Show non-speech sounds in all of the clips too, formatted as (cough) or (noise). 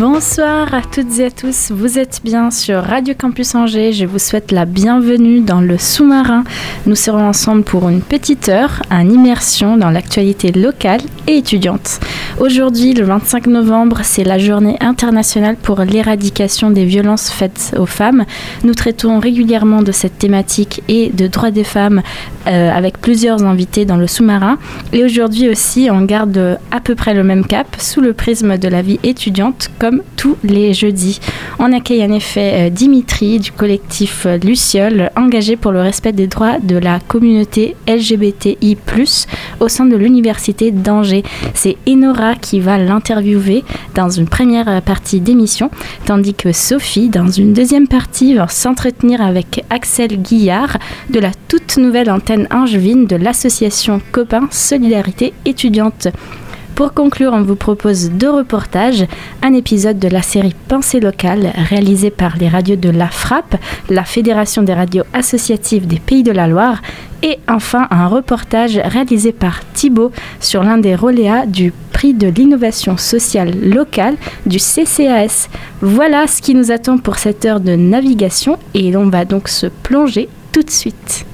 Bonsoir à toutes et à tous, vous êtes bien sur Radio Campus Angers, je vous souhaite la bienvenue dans le sous-marin. Nous serons ensemble pour une petite heure, en immersion dans l'actualité locale et étudiante. Aujourd'hui, le 25 novembre, c'est la journée internationale pour l'éradication des violences faites aux femmes. Nous traitons régulièrement de cette thématique et de droits des femmes euh, avec plusieurs invités dans le sous-marin. Et aujourd'hui aussi, on garde à peu près le même cap sous le prisme de la vie étudiante tous les jeudis. On accueille en effet euh, Dimitri du collectif euh, Luciole, engagé pour le respect des droits de la communauté LGBTI+, au sein de l'université d'Angers. C'est Enora qui va l'interviewer dans une première partie d'émission, tandis que Sophie, dans une deuxième partie, va s'entretenir avec Axel Guillard de la toute nouvelle antenne angevine de l'association Copains Solidarité étudiante. Pour conclure, on vous propose deux reportages, un épisode de la série Pensée locale réalisé par les radios de la Frappe, la Fédération des radios associatives des Pays de la Loire, et enfin un reportage réalisé par Thibault sur l'un des reléas du prix de l'innovation sociale locale du CCAS. Voilà ce qui nous attend pour cette heure de navigation et l'on va donc se plonger tout de suite.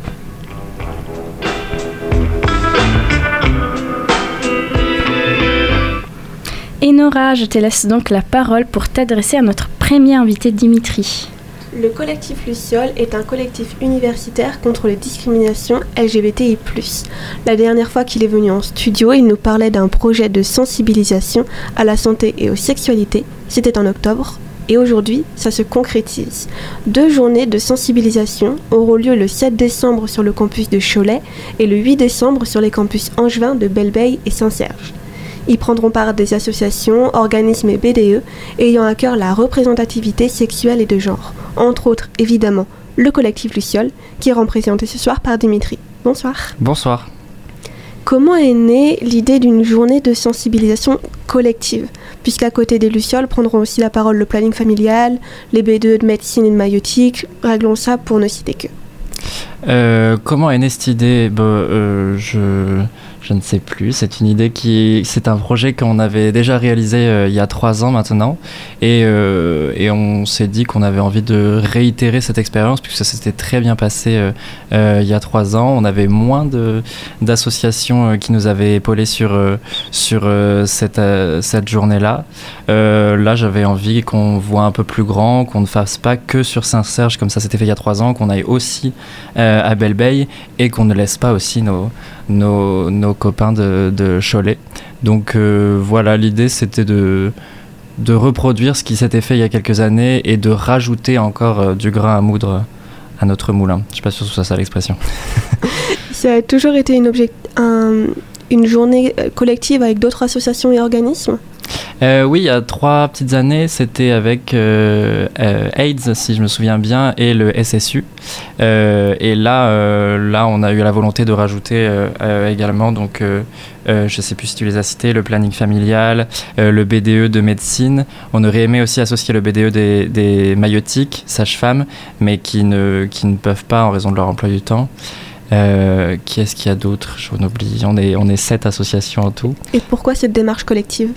Enora, je te laisse donc la parole pour t'adresser à notre premier invité Dimitri. Le collectif Luciole est un collectif universitaire contre les discriminations LGBTI. La dernière fois qu'il est venu en studio, il nous parlait d'un projet de sensibilisation à la santé et aux sexualités. C'était en octobre. Et aujourd'hui, ça se concrétise. Deux journées de sensibilisation auront lieu le 7 décembre sur le campus de Cholet et le 8 décembre sur les campus angevins de Belleveille et Saint-Serge. Y prendront part des associations, organismes et BDE ayant à cœur la représentativité sexuelle et de genre. Entre autres, évidemment, le collectif Luciole, qui est représenté ce soir par Dimitri. Bonsoir. Bonsoir. Comment est née l'idée d'une journée de sensibilisation collective? Puisqu'à côté des Lucioles prendront aussi la parole le planning familial, les B2 de médecine et de maïotique, réglons ça pour ne citer que. Euh, comment est née cette idée? Bah, euh, je je ne sais plus. C'est une idée qui, c'est un projet qu'on avait déjà réalisé euh, il y a trois ans maintenant, et, euh, et on s'est dit qu'on avait envie de réitérer cette expérience puisque ça s'était très bien passé euh, il y a trois ans. On avait moins de d'associations qui nous avaient épaulé sur sur cette cette journée-là. là, j'avais envie qu'on voit un peu plus grand, qu'on ne fasse pas que sur Saint-Serge comme ça s'était fait il y a trois ans, qu'on aille aussi à belle et qu'on ne laisse pas aussi nos nos, copains de, Cholet. Donc euh, voilà, l'idée c'était de, reproduire ce qui s'était fait il y a quelques années et de rajouter encore euh, du grain à moudre à notre moulin. Je ne sais pas si c'est ça l'expression. (laughs) ça a toujours été une, un, une journée euh, collective avec d'autres associations et organismes? Euh, oui, il y a trois petites années, c'était avec euh, euh, AIDS, si je me souviens bien, et le SSU. et là, là, on a eu la volonté de rajouter également, donc, je ne sais plus si tu les as cités, le planning familial, le BDE de médecine. On aurait aimé aussi associer le BDE des, des sages-femmes, mais qui ne, qui ne peuvent pas en raison de leur emploi du temps. qui est-ce qu'il y a d'autre? J'en oublie. On est, on est sept associations en tout. Et pourquoi cette démarche collective?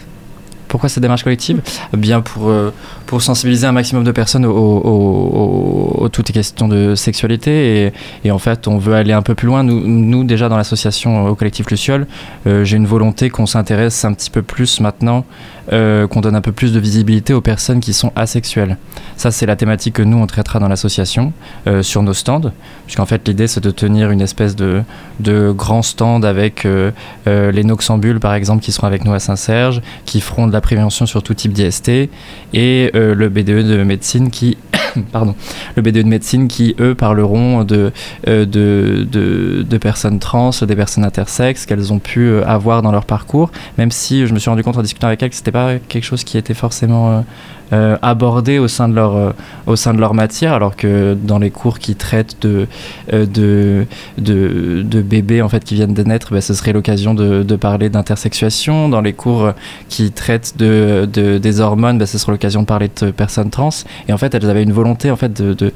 Pourquoi cette démarche collective Bien pour, euh, pour sensibiliser un maximum de personnes aux, toutes questions de sexualité. Et, en fait, on veut aller un peu plus loin. Nous, déjà, dans l'association au collectif Luciole, euh, j'ai une volonté qu'on s'intéresse un petit peu plus maintenant euh, qu'on donne un peu plus de visibilité aux personnes qui sont asexuelles. Ça, c'est la thématique que nous, on traitera dans l'association euh, sur nos stands, puisqu'en fait, l'idée, c'est de tenir une espèce de, de grand stand avec euh, les Noxambules, par exemple, qui seront avec nous à Saint-Serge, qui feront de la prévention sur tout type d'IST, et le BDE de médecine qui (coughs) pardon, le BDE de médecine qui, eux, parleront de, de, de, personnes trans, des personnes intersexes qu'elles ont pu avoir dans leur parcours, même si je me suis rendu compte en discutant avec elles que c'était pas quelque chose qui était forcément euh, abordé au sein de leur au sein de leur matière, alors que dans les cours qui traitent de de, de, bébés en fait qui viennent de naître, bah, ce serait l'occasion de, parler d'intersexuation. Dans les cours qui traitent de, de des hormones, bah, ce serait l'occasion de parler de personnes trans. Et en fait, elles avaient une volonté en fait de, de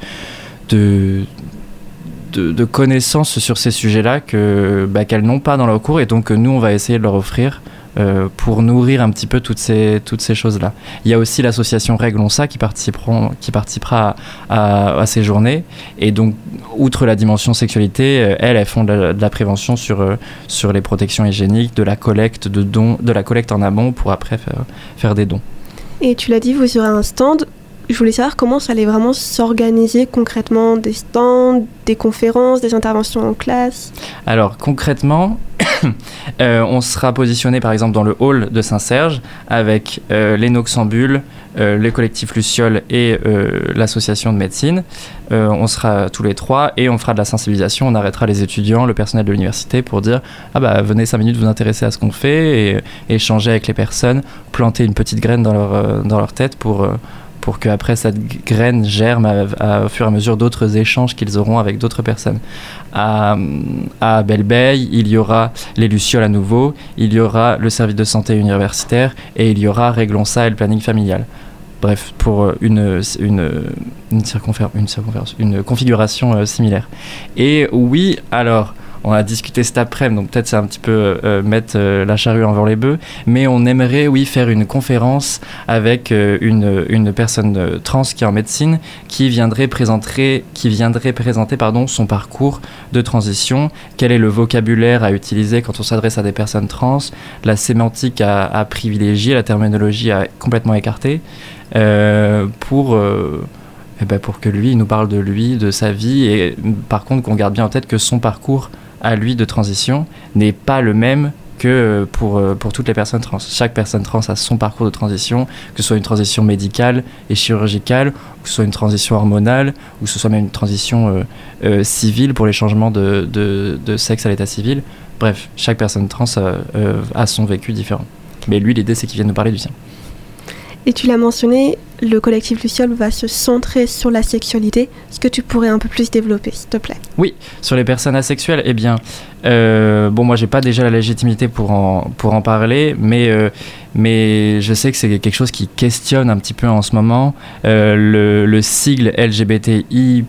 de, de, connaissances sur ces sujets-là que bah, qu'elles n'ont pas dans leur cours et donc nous on va essayer de leur offrir euh, pour nourrir un petit peu toutes ces, toutes ces choses-là. Il y a aussi l'association Réglons ça qui, qui participera à, ces journées. Et donc, outre la dimension sexualité, euh, elles, font de la, prévention sur, euh, sur les protections hygiéniques, de la collecte de dons, de la collecte en amont pour après faire, faire des dons. Et tu l'as dit, vous aurez un stand je voulais savoir comment ça allait vraiment s'organiser concrètement, des stands, des conférences, des interventions en classe. Alors concrètement, (coughs) euh, on sera positionné par exemple dans le hall de Saint-Serge avec euh, les Noxambules, euh, le collectif et l'association de médecine. on sera tous les trois et on fera de la sensibilisation. On arrêtera les étudiants, le personnel de l'université pour dire ah bah venez 5 minutes vous intéresser à ce qu'on fait et, échanger avec les personnes, planter une petite graine dans leur, dans leur tête pour pour qu'après cette graine germe au fur et à mesure d'autres échanges qu'ils auront avec d'autres personnes. À, à il y aura les Lucioles à nouveau, il y aura le service de santé universitaire et il y aura Réglons ça et le planning familial. Bref, pour une, une, une, une configuration euh, similaire. Et oui, alors, on a discuté cet après-midi, donc peut-être c'est un petit peu euh, mettre euh, la charrue avant les bœufs, mais on aimerait, oui, faire une conférence avec euh, une, une, personne trans qui est en médecine qui viendrait présenter, qui viendrait présenter pardon, son parcours de transition, quel est le vocabulaire à utiliser quand on s'adresse à des personnes trans, la sémantique à, à privilégier, la terminologie à complètement écarter, pour... Eh ben pour que lui, il nous parle de lui, de sa vie, et par contre qu'on garde bien en tête que son parcours à lui de transition n'est pas le même que pour, euh, pour toutes les personnes trans. Chaque personne trans a son parcours de transition, que ce soit une transition médicale et chirurgicale, que ce soit une transition hormonale, ou que ce soit même une transition euh, euh, civile pour les changements de, de, sexe à l'état civil. Bref, chaque personne trans a son vécu différent. Mais lui, l'idée, c'est qu'il vienne nous parler du sien. Et tu l'as mentionné, le collectif Luciole va se centrer sur la sexualité. Est-ce que tu pourrais un peu plus développer, s'il te plaît? Oui, sur les personnes asexuelles, eh bien, euh, bon, moi, j'ai pas déjà la légitimité pour en, pour en parler, mais, euh, mais je sais que c'est quelque chose qui questionne un petit peu en ce moment. Euh, le, le, sigle LGBTI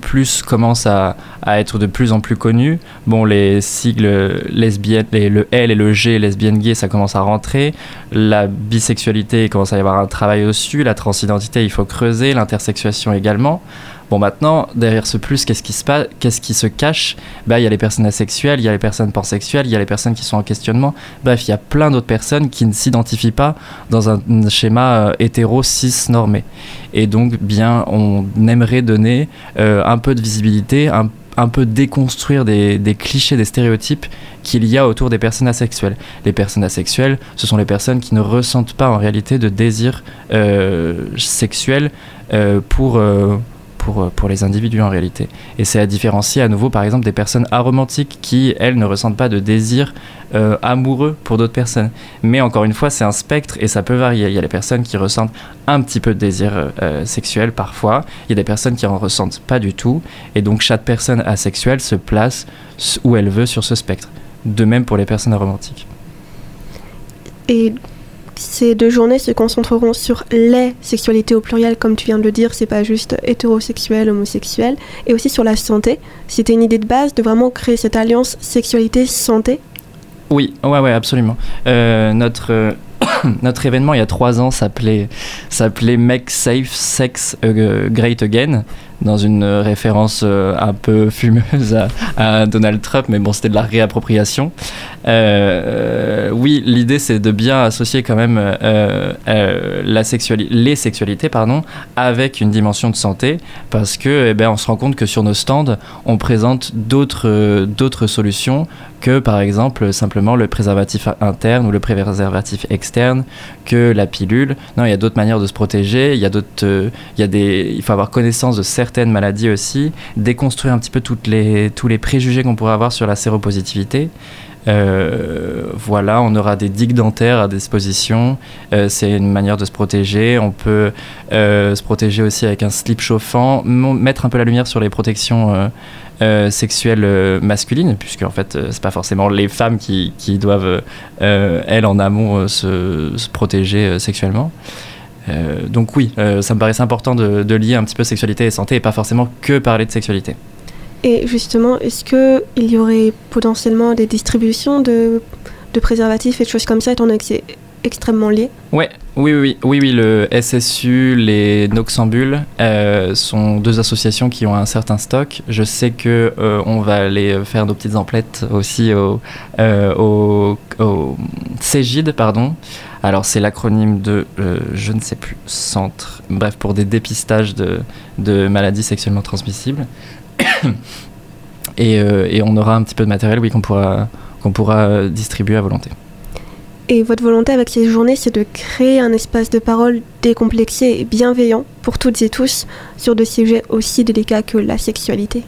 commence à, à, être de plus en plus connu. Bon, les sigles lesbiennes, le L et le G, lesbienne gay, ça commence à rentrer. La bisexualité, il commence à y avoir un travail dessus. La transidentité, il faut creuser. L'intersexuation également. Bon, maintenant, derrière ce plus, qu'est-ce qui se passe Qu'est-ce qui se cache? Bah, il y a les personnes asexuelles, il y a les personnes pansexuelles, il y a les personnes qui sont en questionnement. Bref, il y a plein d'autres personnes qui ne s'identifient pas dans un schéma euh, hétéro cis normé. Et donc, bien, on aimerait donner euh, un peu de visibilité, un, un peu déconstruire des, clichés, des stéréotypes qu'il y a autour des personnes asexuelles. Les personnes asexuelles, ce sont les personnes qui ne ressentent pas en réalité de désir euh, sexuel euh, pour, euh, pour, pour les individus en réalité. Et c'est à différencier à nouveau par exemple des personnes aromantiques qui, elles, ne ressentent pas de désir euh, amoureux pour d'autres personnes. Mais encore une fois, c'est un spectre et ça peut varier. Il y a les personnes qui ressentent un petit peu de désir euh, sexuel parfois, il y a des personnes qui en ressentent pas du tout. Et donc chaque personne asexuelle se place où elle veut sur ce spectre. De même pour les personnes aromantiques. Et ces deux journées se concentreront sur les sexualités au pluriel, comme tu viens de le dire, c'est pas juste hétérosexuel, homosexuel, et aussi sur la santé. C'était une idée de base de vraiment créer cette alliance sexualité-santé Oui, ouais, ouais, absolument. Euh, notre. (coughs) Notre événement il y a trois ans s'appelait s'appelait Make Safe Sex euh, Great Again dans une référence euh, un peu fumeuse à, Donald Trump, mais bon, c'était de la réappropriation. Euh, oui, l'idée c'est de bien associer quand même euh, la les sexualités pardon, avec une dimension de santé, parce que eh ben, on se rend compte que sur nos stands, on présente d'autres d'autres solutions que par exemple simplement le préservatif interne ou le préservatif externe, que la pilule. Non, il y a d'autres manières de se protéger. Il y a d'autres, il y a des, il faut avoir connaissance de certaines maladies aussi, déconstruire un petit peu les, tous les préjugés qu'on pourrait avoir sur la séropositivité. voilà, on aura des digues dentaires à disposition. c'est une manière de se protéger. On peut se protéger aussi avec un slip chauffant, mettre un peu la lumière sur les protections euh, sexuelle euh, masculine, puisque en fait, euh, c'est pas forcément les femmes qui, qui doivent, elles, en amont, se, se, protéger sexuellement. Donc oui, ça me paraissait important de, de, lier un petit peu sexualité et santé et pas forcément que parler de sexualité. Et justement, est-ce qu'il y aurait potentiellement des distributions de, de préservatifs et de choses comme ça, étant donné que c'est extrêmement lié? Ouais, oui, oui, oui, oui, le SSU, les Noxambules euh, sont deux associations qui ont un certain stock. Je sais que euh, on va aller faire nos petites emplettes aussi au, euh, au, au CEGID, pardon. Alors c'est l'acronyme de, je ne sais plus, centre, bref, pour des dépistages de, maladies sexuellement transmissibles. et, et, on aura un petit peu de matériel, oui, qu'on pourra, qu'on pourra distribuer à volonté. Et votre volonté avec ces journées, c'est de créer un espace de parole décomplexé et bienveillant pour toutes et tous sur des sujets aussi délicats que la sexualité.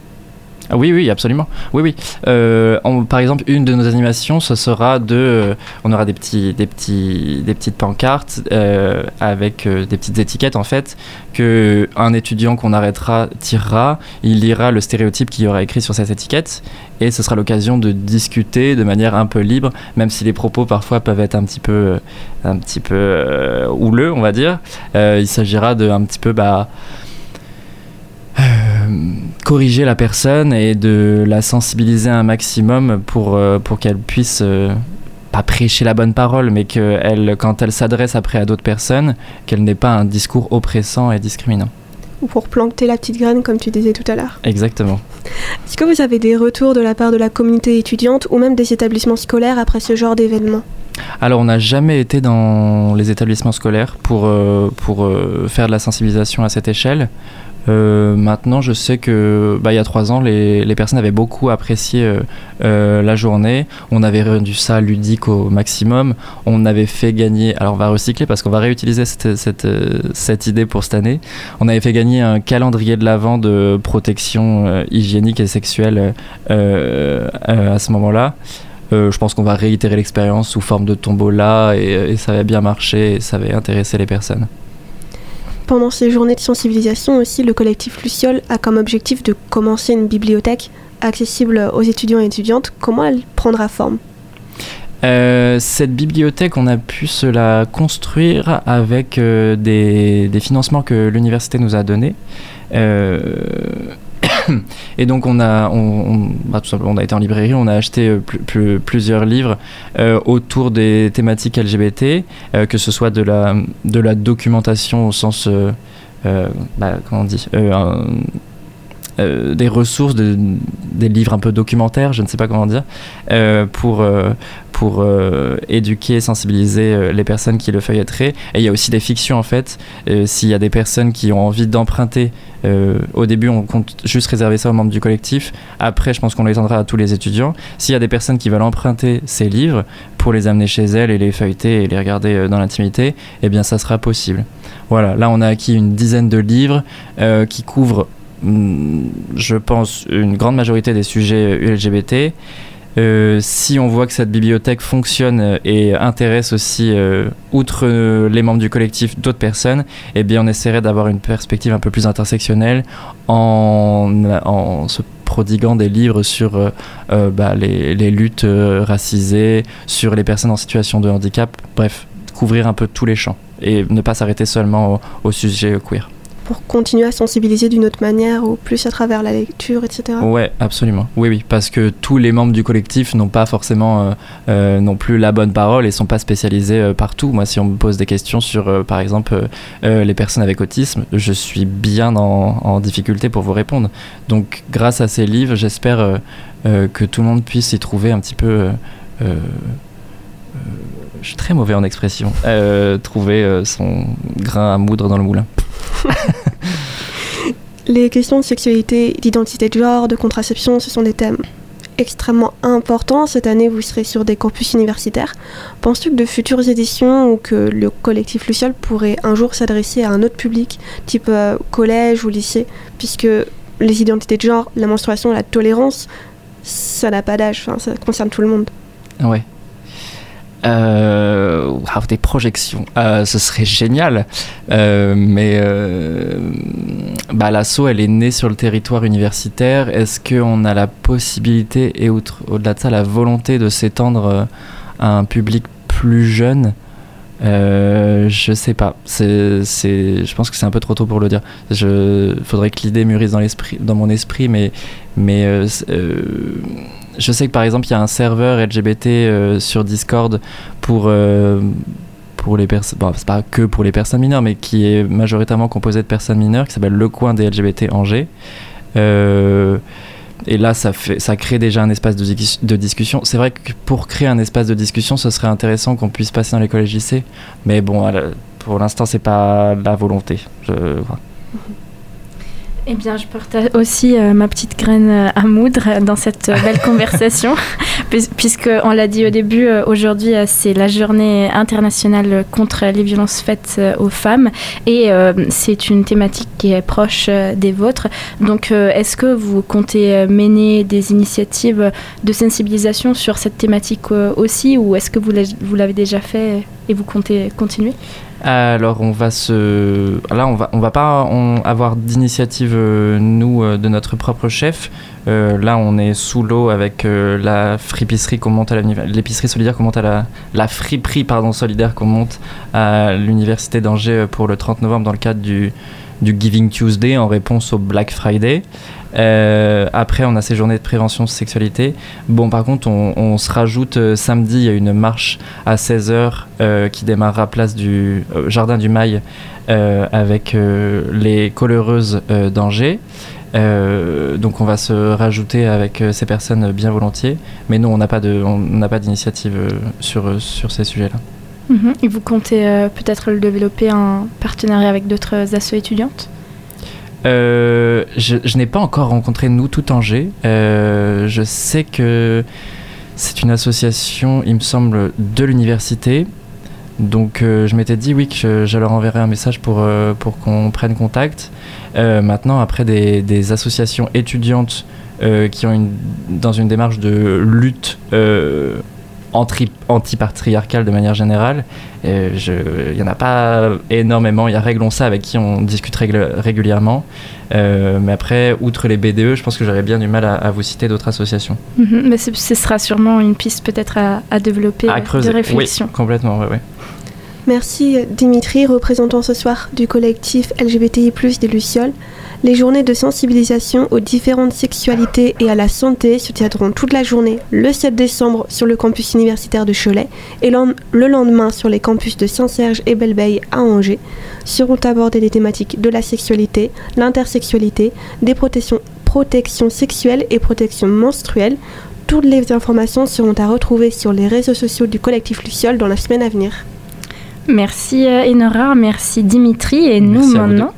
Ah oui, oui, absolument. Oui, oui. Euh, par exemple, une de nos animations, ce sera de, euh, on aura des petits, des petits, des petites pancartes euh, avec des petites étiquettes en fait que un étudiant qu'on arrêtera tirera, il lira le stéréotype qu'il y aura écrit sur cette étiquette et ce sera l'occasion de discuter de manière un peu libre, même si les propos parfois peuvent être un petit peu, un petit peu houleux, on va dire. il s'agira de un petit peu, bah corriger la personne et de la sensibiliser un maximum pour, euh, pour qu'elle puisse euh, pas prêcher la bonne parole, mais que quand elle s'adresse après à d'autres personnes, qu'elle n'ait pas un discours oppressant et discriminant. Ou pour planter la petite graine, comme tu disais tout à l'heure. Exactement. Est-ce que vous avez des retours de la part de la communauté étudiante ou même des établissements scolaires après ce genre d'événement? Alors, on n'a jamais été dans les établissements scolaires pour, euh, pour faire de la sensibilisation à cette échelle. Euh, maintenant, je sais que bah, il y a trois ans, les, personnes avaient beaucoup apprécié euh, euh, la journée. On avait rendu ça ludique au maximum. On avait fait gagner. Alors, on va recycler parce qu'on va réutiliser cette, idée pour cette année. On avait fait gagner un calendrier de l'avant de protection hygiénique et sexuelle à ce moment-là. je pense qu'on va réitérer l'expérience sous forme de tombola et, et ça avait bien marché et ça avait intéressé les personnes. Pendant ces journées de sensibilisation aussi, le collectif Luciole a comme objectif de commencer une bibliothèque accessible aux étudiants et étudiantes. Comment elle prendra forme? Euh, cette bibliothèque, on a pu se la construire avec euh, des, financements que l'université nous a donnés. Euh, et donc on a, on, bah, on a été en librairie, on a acheté euh, plusieurs livres euh, autour des thématiques LGBT, euh, que ce soit de la, de la documentation au sens, bah, comment on dit, des ressources, des livres un peu documentaires, je ne sais pas comment dire, pour, pour euh, éduquer, sensibiliser euh, les personnes qui le feuilletteraient. Et il y a aussi des fictions en fait. Euh, s'il y a des personnes qui ont envie d'emprunter, au début on compte juste réserver ça aux membres du collectif. Après, je pense qu'on l'étendra à tous les étudiants. S'il y a des personnes qui veulent emprunter ces livres pour les amener chez elles et les feuilleter et les regarder dans l'intimité, eh bien ça sera possible. Voilà, là on a acquis une dizaine de livres qui couvrent je pense, une grande majorité des sujets LGBT. Euh, si on voit que cette bibliothèque fonctionne et intéresse aussi, euh, outre euh, les membres du collectif, d'autres personnes, eh bien on essaierait d'avoir une perspective un peu plus intersectionnelle en, se prodiguant des livres sur bah, les, luttes racisées, sur les personnes en situation de handicap, bref, couvrir un peu tous les champs et ne pas s'arrêter seulement au sujet queer pour continuer à sensibiliser d'une autre manière ou plus à travers la lecture, etc. Ouais, absolument. Oui, oui, parce que tous les membres du collectif n'ont pas forcément euh, euh, non plus la bonne parole et sont pas spécialisés euh, partout. Moi, si on me pose des questions sur, par exemple, les personnes avec autisme, je suis bien en, en, difficulté pour vous répondre. Donc, grâce à ces livres, j'espère que tout le monde puisse y trouver un petit peu je suis très mauvais en expression, trouver son grain à moudre dans le moulin. (laughs) Les questions de sexualité, d'identité de genre, de contraception, ce sont des thèmes extrêmement importants. Cette année, vous serez sur des campus universitaires. Penses-tu que de futures éditions ou que le collectif Luciole pourrait un jour s'adresser à un autre public, type euh, collège ou lycée, puisque les identités de genre, la menstruation, la tolérance, ça n'a pas d'âge, ça concerne tout le monde. Ouais. Euh, des projections, euh, ce serait génial. Euh, mais bah, l'assaut, elle est née sur le territoire universitaire. Est-ce qu'on a la possibilité et au-delà de ça, la volonté de s'étendre à un public plus jeune? Euh, je sais pas. Je pense que c'est un peu trop tôt pour le dire. Je, faudrait que l'idée mûrisse dans mon esprit, mais, euh, euh, je sais que par exemple il y a un serveur LGBT sur Discord pour pour les personnes. Bon, c'est pas que pour les personnes mineures, mais qui est majoritairement composé de personnes mineures, qui s'appelle Le Coin des LGBT Angers. Et là, ça, fait, ça crée déjà un espace de, de discussion. C'est vrai que pour créer un espace de discussion, ce serait intéressant qu'on puisse passer dans les collèges lycées. Mais bon, pour l'instant, c'est pas la volonté. Je, eh bien, je partage aussi euh, ma petite graine euh, à moudre dans cette euh, belle (laughs) conversation, puisque on l'a dit au début, aujourd'hui c'est la journée internationale contre les violences faites aux femmes, et c'est une thématique qui est proche des vôtres. Donc, est-ce que vous comptez mener des initiatives de sensibilisation sur cette thématique aussi, ou est-ce que vous l'avez déjà fait et vous comptez continuer? Alors on va se, là on va on va pas avoir d'initiative euh, nous euh, de notre propre chef. Euh, là on est sous l'eau avec la fripisserie qu'on monte à l'épicerie solidaire qu'on monte la la friperie pardon solidaire qu'on monte à l'université d'Angers pour le 30 novembre dans le cadre du du Giving Tuesday en réponse au Black Friday. Euh, après, on a ces journées de prévention de sexualité. Bon, par contre, on, se rajoute euh, samedi, il y a une marche à 16h euh, qui démarrera place du Jardin du Mail avec les coloreuses d'Angers. donc on va se rajouter avec ces personnes bien volontiers, mais nous on n'a pas d'initiative sur, sur ces sujets-là. Mhm. Et vous comptez peut-être le développer en partenariat avec d'autres assos étudiantes? Euh, je, n'ai pas encore rencontré Nous Tout Angers. Euh, je sais que c'est une association, il me semble, de l'université. Donc euh, je m'étais dit oui que je, leur enverrai un message pour, pour qu'on prenne contact. maintenant, après des, associations étudiantes qui ont une, dans une démarche de lutte anti-patriarcale de manière générale. Il n'y en a pas énormément. Il y a Réglons ça avec qui on discute régulièrement. Euh, mais après, outre les BDE, je pense que j'aurais bien du mal à, vous citer d'autres associations. Mhm, mais ce sera sûrement une piste peut-être à, développer à de réflexion. Oui, complètement, oui. Merci Dimitri, représentant ce soir du collectif LGBTI+, des Lucioles. Les journées de sensibilisation aux différentes sexualités et à la santé se tiendront toute la journée le 7 décembre sur le campus universitaire de Cholet et le lendemain sur les campus de Saint-Serge et Belleveille à Angers. Seront abordées les thématiques de la sexualité, l'intersexualité, des protections, protections sexuelles et protections menstruelles. Toutes les informations seront à retrouver sur les réseaux sociaux du collectif Luciole dans la semaine à venir. Merci euh, Enora, merci Dimitri et nous maintenant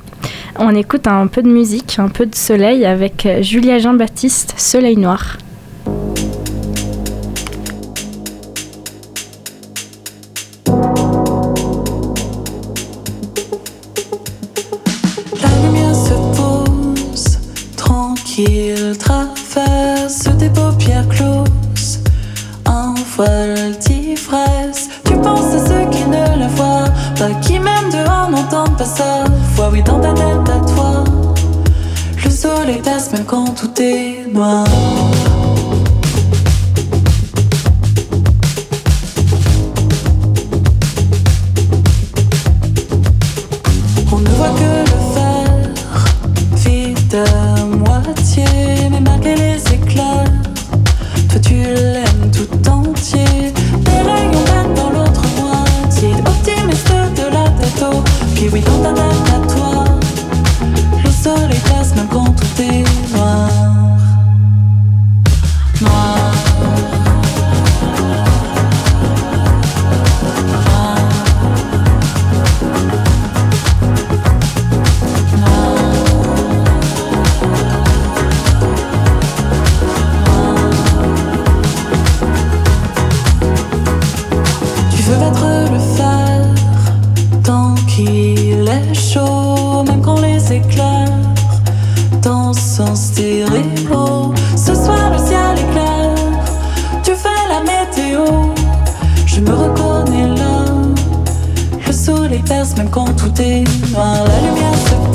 on écoute un peu de musique, un peu de soleil avec Julia Jean-Baptiste, Soleil Noir. Traverse tes paupières closes, voile oui dans ta tête soleil passe même quand tout est noir. Tout est noir. La lumière se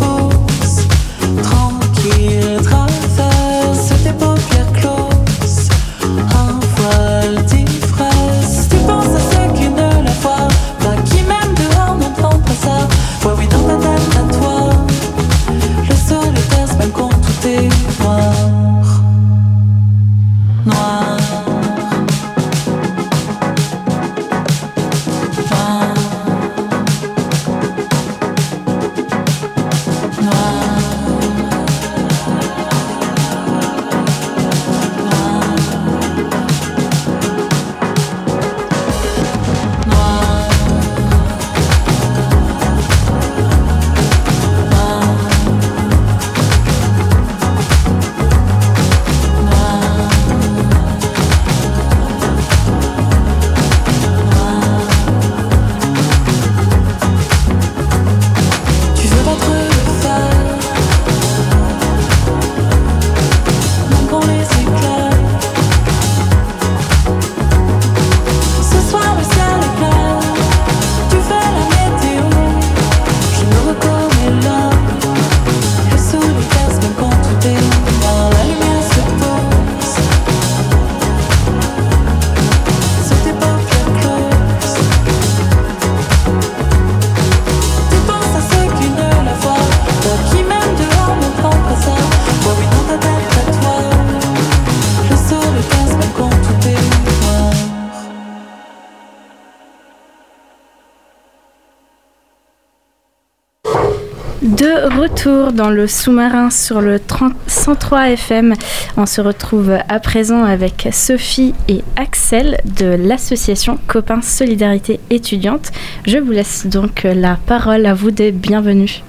De retour dans le sous-marin sur le 30 103 FM, on se retrouve à présent avec Sophie et Axel de l'association Copains Solidarité étudiante. Je vous laisse donc la parole à vous des bienvenus.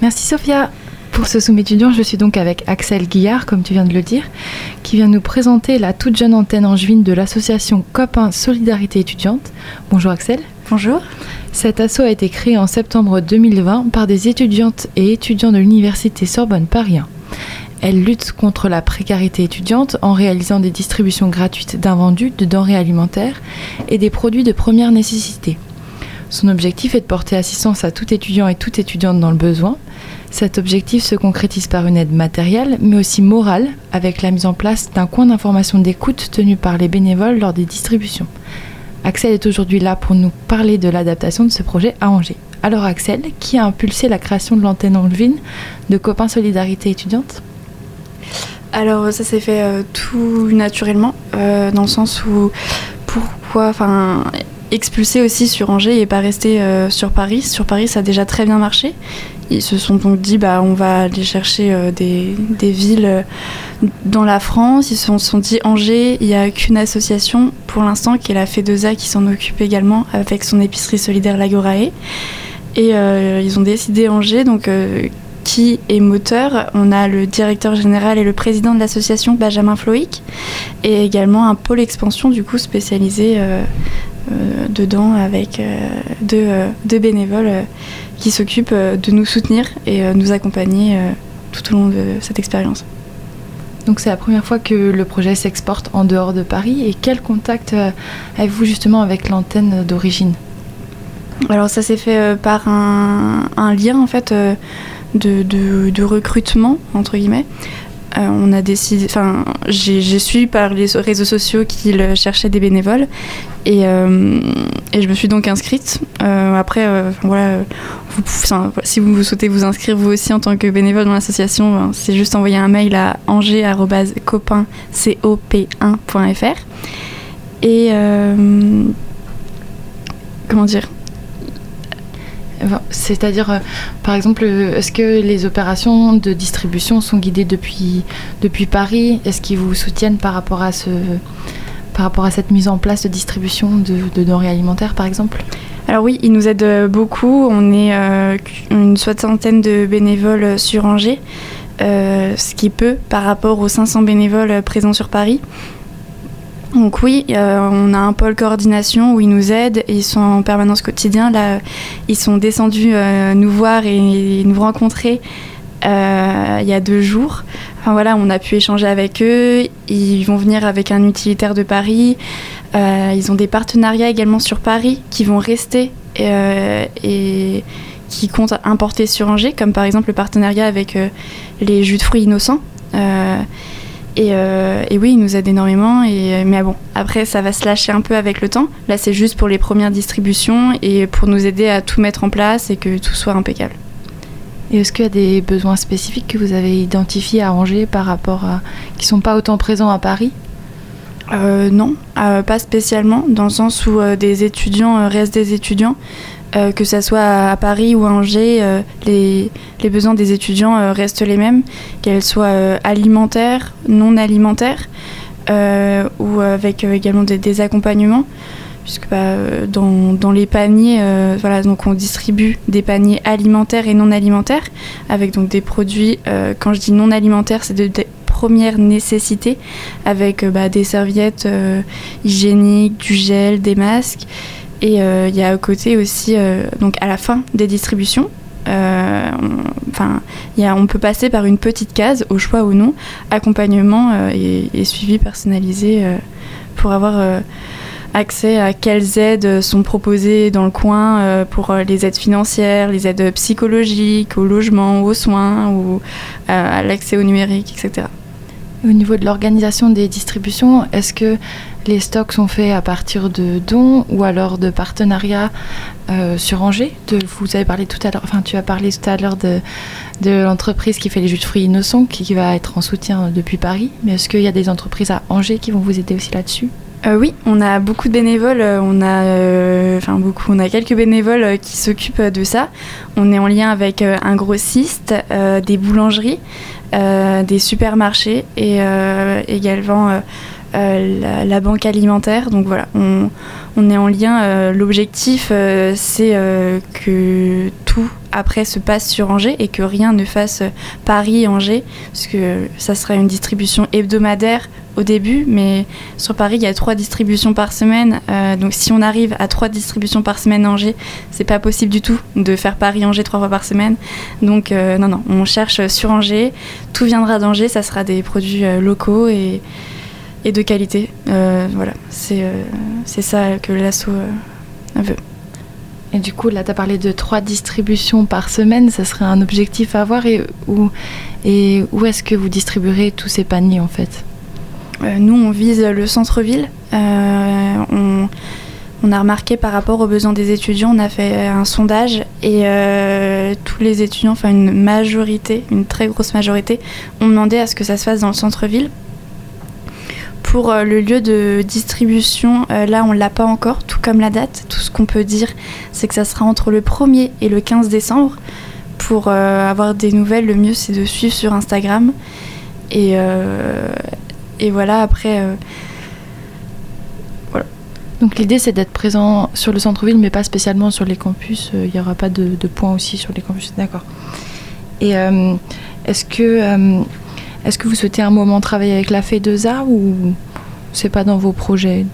Merci Sophia. Pour ce Soum étudiant, je suis donc avec Axel Guillard, comme tu viens de le dire, qui vient nous présenter la toute jeune antenne angevine de l'association Copains Solidarité étudiante. Bonjour Axel. Bonjour. Cet asso a été créé en septembre 2020 par des étudiantes et étudiants de l'université Sorbonne Paris 1. Elle lutte contre la précarité étudiante en réalisant des distributions gratuites d'invendus, de denrées alimentaires et des produits de première nécessité. Son objectif est de porter assistance à tout étudiant et toute étudiante dans le besoin. Cet objectif se concrétise par une aide matérielle, mais aussi morale, avec la mise en place d'un coin d'information d'écoute tenu par les bénévoles lors des distributions. Axel est aujourd'hui là pour nous parler de l'adaptation de ce projet à Angers. Alors Axel, qui a impulsé la création de l'antenne angevine de Copains Solidarité étudiante Alors ça s'est fait euh, tout naturellement, euh, dans le sens où pourquoi, enfin, expulser aussi sur Angers et pas rester euh, sur Paris. Sur Paris, ça a déjà très bien marché. Ils se sont donc dit, bah, on va aller chercher euh, des, des villes euh, dans la France. Ils se sont, dit, Angers, il n'y a qu'une association pour l'instant qui est la FEDESA qui s'en occupe également avec son épicerie solidaire Lagorae. Et ils ont décidé Angers, donc qui est moteur. On a le directeur général et le président de l'association, Benjamin Floïc, et également un pôle expansion du coup spécialisé dedans avec euh, deux, euh, deux bénévoles euh, qui s'occupent euh, de nous soutenir et euh, nous accompagner euh, tout au long de cette expérience. Donc c'est la première fois que le projet s'exporte en dehors de Paris. Et quel contact euh, avez-vous justement avec l'antenne d'origine? Alors ça s'est fait euh, par un, un lien en fait euh, de, de- de recrutement entre guillemets. Euh, on a décidé, enfin j'ai su par les réseaux sociaux qu'ils cherchaient des bénévoles. Et, euh, et je me suis donc inscrite. Euh, après euh, voilà, si vous souhaitez vous inscrire vous aussi en tant que bénévole dans l'association, ben, c'est juste envoyer un mail à angers@copin.fr et euh, comment dire? C'est-à-dire, euh, par exemple, euh, est-ce que les opérations de distribution sont guidées depuis, Paris? Est-ce qu'ils vous soutiennent par rapport à cette mise en place de distribution de, de denrées alimentaires, par exemple? Alors oui, ils nous aident euh, beaucoup. On est une soixantaine de bénévoles sur Angers, ce qui peut par rapport aux 500 bénévoles présents sur Paris. Donc oui, euh, on a un pôle coordination où ils nous aident ils sont en permanence quotidien. Là, ils sont descendus euh, nous voir et nous rencontrer euh, il y a deux jours. Enfin voilà, on a pu échanger avec eux. Ils vont venir avec un utilitaire de Paris. Ils ont des partenariats également sur Paris qui vont rester et qui comptent importer sur Angers, comme par exemple le partenariat avec les jus de fruits innocents. Euh, et, euh, et oui, ils nous aident énormément. Et, mais bon, après, ça va se lâcher un peu avec le temps. Là, c'est juste pour les premières distributions et pour nous aider à tout mettre en place et que tout soit impeccable. Et est-ce qu'il y a des besoins spécifiques que vous avez identifiés à Angers par rapport à. qui sont pas autant présents à Paris? Euh, non, euh, pas spécialement, dans le sens où euh, des étudiants euh, restent des étudiants. Euh, que ça soit à Paris ou à Angers, euh, les, besoins des étudiants euh, restent les mêmes, qu'elles soient alimentaires, non alimentaires, ou avec également des, accompagnements. Puisque bah, dans, les paniers, voilà, donc on distribue des paniers alimentaires et non alimentaires, avec donc des produits, quand je dis non alimentaires, c'est de, des premières nécessités, avec bah, des serviettes hygiéniques, du gel, des masques. Et euh, il y a à côté aussi, euh, donc à la fin des distributions, euh, on- on peut passer par une petite case, au choix ou non, accompagnement et, suivi personnalisé pour avoir accès à quelles aides sont proposées dans le coin pour les aides financières, les aides psychologiques, au logement, aux soins ou à l'accès au numérique, etc. Au niveau de l'organisation des distributions, est-ce que les stocks sont faits à partir de dons ou alors de partenariats euh, sur Angers? Vous avez parlé tout à l'heure, enfin tu as parlé tout à l'heure de, l'entreprise qui fait les jus de fruits innocents qui va être en soutien depuis Paris. Mais est-ce qu'il y a des entreprises à Angers qui vont vous aider aussi là-dessus? Euh, oui, on a beaucoup de bénévoles. euh, On a, euh, on a quelques bénévoles qui s'occupent de ça. On est en lien avec un grossiste, des boulangeries, des supermarchés et également la, la banque alimentaire. Donc voilà, on, est en lien. euh, L'objectif, euh, c'est euh, que tout après se passe sur Angers et que rien ne fasse euh, Paris-Angers, parce que ça sera une distribution hebdomadaire au début, mais sur Paris, il y a trois distributions par semaine. euh, donc si on arrive à trois distributions par semaine à Angers, c'est pas possible du tout de faire Paris-Angers trois fois par semaine. Donc euh, non, non, on cherche sur Angers. Tout viendra d'Angers, ça sera des produits euh, locaux et, et de qualité. Euh, voilà, c'est euh, c'est ça que l'asso euh, veut. Et du coup, là, tu as parlé de trois distributions par semaine. Ça serait un objectif à avoir. Et où, et où est-ce que vous distribuerez tous ces paniers, en fait? Nous, on vise le centre-ville. On, on a remarqué par rapport aux besoins des étudiants, on a fait un sondage et euh, tous les étudiants, enfin une majorité, une très grosse majorité, ont demandé à ce que ça se fasse dans le centre-ville. Pour euh, le lieu de distribution, euh, là, on l'a pas encore, tout comme la date. Tout ce qu'on peut dire, c'est que ça sera entre le 1er et le 15 décembre. Pour euh, avoir des nouvelles, le mieux, c'est de suivre sur Instagram. Et, et voilà, après, Donc l'idée c'est d'être présent sur le centre-ville mais pas spécialement sur les campus. Il n'y aura pas de, points aussi sur les campus. D'accord. Et est-ce que, est-ce que vous souhaitez un moment travailler avec la FEDESA ou c'est pas dans vos projets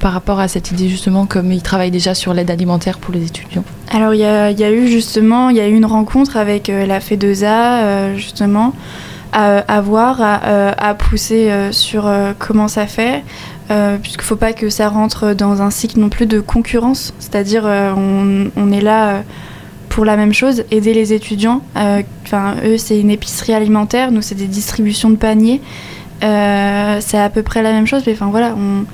par rapport à cette idée justement comme ils travaillent déjà sur l'aide alimentaire pour les étudiants? Alors il y, a eu justement, il y a eu une rencontre avec euh, la FEDESA euh, justement à, voir, à, euh, pousser sur comment ça fait, puisqu'il ne faut pas que ça rentre dans un cycle non plus de concurrence, c'est-à-dire on, est là pour la même chose, aider les étudiants. Euh, Enfin eux c'est une épicerie alimentaire, nous c'est des distributions de paniers, Euh, c'est à peu près la même chose, mais enfin voilà on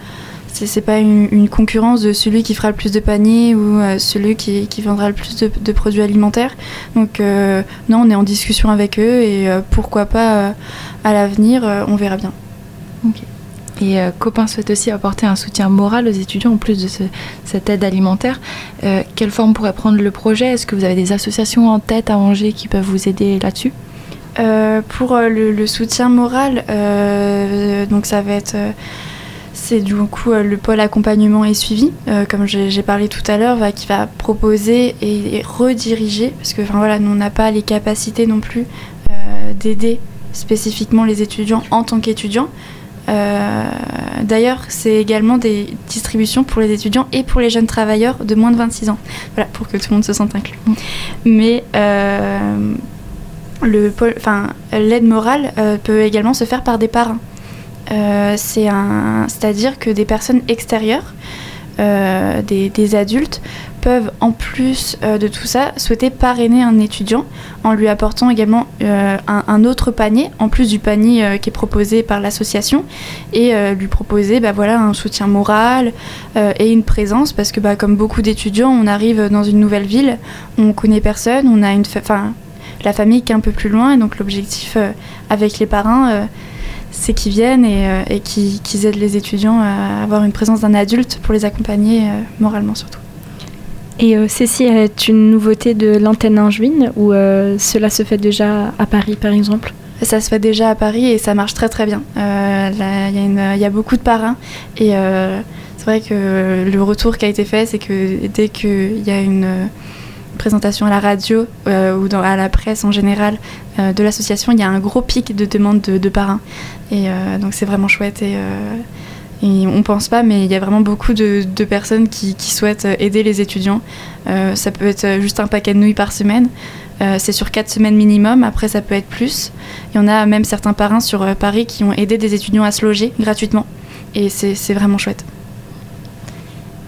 c'est pas une, concurrence de celui qui fera le plus de paniers ou euh, celui qui, vendra le plus de, produits alimentaires. Donc non, on est en discussion avec eux et pourquoi pas à l'avenir, on verra bien. Et euh, Copain souhaite aussi apporter un soutien moral aux étudiants en plus de ce- cette aide alimentaire. Euh, quelle forme pourrait prendre le projet? Est-ce que vous avez des associations en tête à Angers qui peuvent vous aider là-dessus? Euh, pour euh, le, soutien moral, donc ça va être, c'est du coup le pôle accompagnement et suivi, comme j'ai parlé tout à l'heure, qui va proposer et, rediriger, parce que enfin voilà, nous on n'a pas les capacités non plus d'aider spécifiquement les étudiants en tant qu'étudiants. Euh, D'ailleurs, c'est également des distributions pour les étudiants et pour les jeunes travailleurs de moins de 26 ans. Voilà, pour que tout le monde se sente inclus. Mais euh, l'aide morale euh, peut également se faire par des parrains. C'est-à-dire que des personnes extérieures euh, des, adultes peuvent, en plus euh, de tout ça, souhaiter parrainer un étudiant en lui apportant également euh, un, autre panier, en plus du panier qui est proposé par l'association, et lui proposer bah, voilà, un soutien moral et une présence, parce que bah, comme beaucoup d'étudiants, on arrive dans une nouvelle ville, on connaît personne, on a une fa- la famille qui est un peu plus loin, et donc l'objectif avec les parrains, c'est qu'ils viennent et, euh, et qu'ils aident les étudiants à avoir une présence d'un adulte pour les accompagner euh, moralement surtout. Et euh, ceci est une nouveauté de l'antenne Anjuine ou euh, cela se fait déjà à Paris par exemple? Ça se fait déjà à Paris et ça marche très très bien. Euh, Il y, a y beaucoup de parrains et c'est vrai que le retour qui a été fait, c'est que dès qu'il y a une présentation à la radio ou dans, à la presse en général de l'association, il y a un gros pic de demandes de, parrains. Et euh, donc c'est vraiment chouette et, euh, et on pense pas, mais il y a vraiment beaucoup de, personnes qui, souhaitent aider les étudiants. Euh, ça peut être juste un paquet de nouilles par semaine. Euh, c'est sur 4 semaines minimum, après ça peut être plus. Il y en a même certains parrains sur euh, Paris qui ont aidé des étudiants à se loger gratuitement. Et c'est vraiment chouette.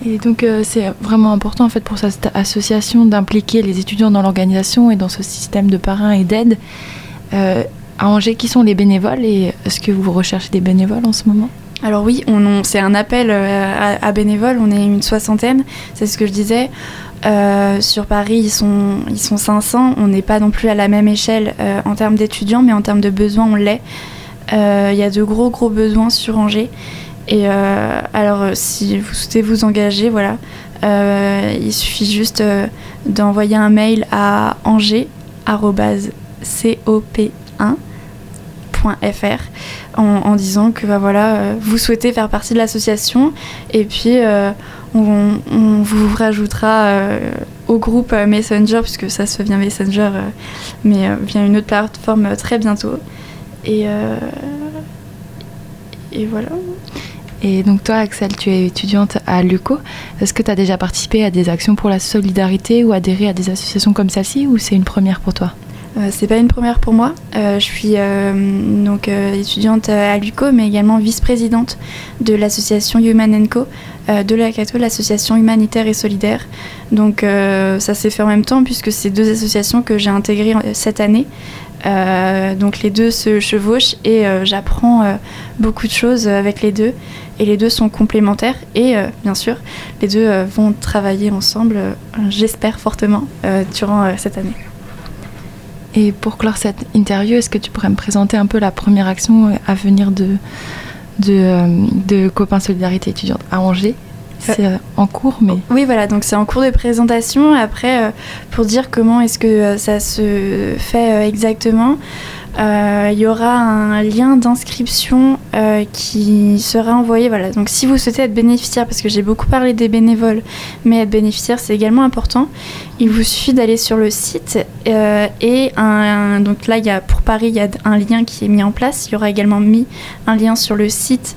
Et donc euh, c'est vraiment important en fait pour cette association d'impliquer les étudiants dans l'organisation et dans ce système de parrains et d'aide. Euh, à Angers, qui sont les bénévoles et est-ce que vous recherchez des bénévoles en ce moment? Alors oui, c'est un appel euh, à, bénévoles, on est une soixantaine, c'est ce que je disais. Sur Paris, ils sont, ils sont 500, on n'est pas non plus à la même échelle en termes d'étudiants, mais en termes de besoins, on l'est. Il y a de gros gros besoins sur Angers. Et euh, alors, euh, si vous souhaitez vous engager, voilà, euh, il suffit juste d'envoyer un mail à angers.cop1.fr en, en disant que bah, voilà, vous souhaitez faire partie de l'association et puis on, vous rajoutera au groupe Messenger, puisque ça se via Messenger, mais via une autre plateforme très bientôt. Et, et voilà. Et donc toi, Axel, tu es étudiante à l'UCO. Est-ce que tu as déjà participé à des actions pour la solidarité ou adhéré à des associations comme celle-ci ou c'est une première pour toi? Euh, c'est pas une première pour moi. Euh, je suis euh, donc euh, étudiante à l'UCO, mais également vice-présidente de l'association Human Co. de la CATO, l'association humanitaire et solidaire. Donc ça s'est fait en même temps puisque c'est deux associations que j'ai intégrées cette année. Donc les deux se chevauchent et j'apprends beaucoup de choses avec les deux et les deux sont complémentaires et euh, bien sûr les deux euh, vont travailler ensemble, euh, j'espère fortement, durant cette année. Et pour clore cette interview, est-ce que tu pourrais me présenter un peu la première action à venir de, de, de Copains Solidarité étudiante à Angers? C'est en cours, mais Oui, voilà, donc c'est en cours de présentation. Après, euh, pour dire comment est-ce que euh, ça se fait euh, exactement, il y aura un lien d'inscription euh, qui sera envoyé. Voilà, donc si vous souhaitez être bénéficiaire, parce que j'ai beaucoup parlé des bénévoles, mais être bénéficiaire c'est également important, il vous suffit d'aller sur le site euh, et donc là, y a, pour Paris, il y a un lien qui est mis en place. Il y aura également mis un lien sur le site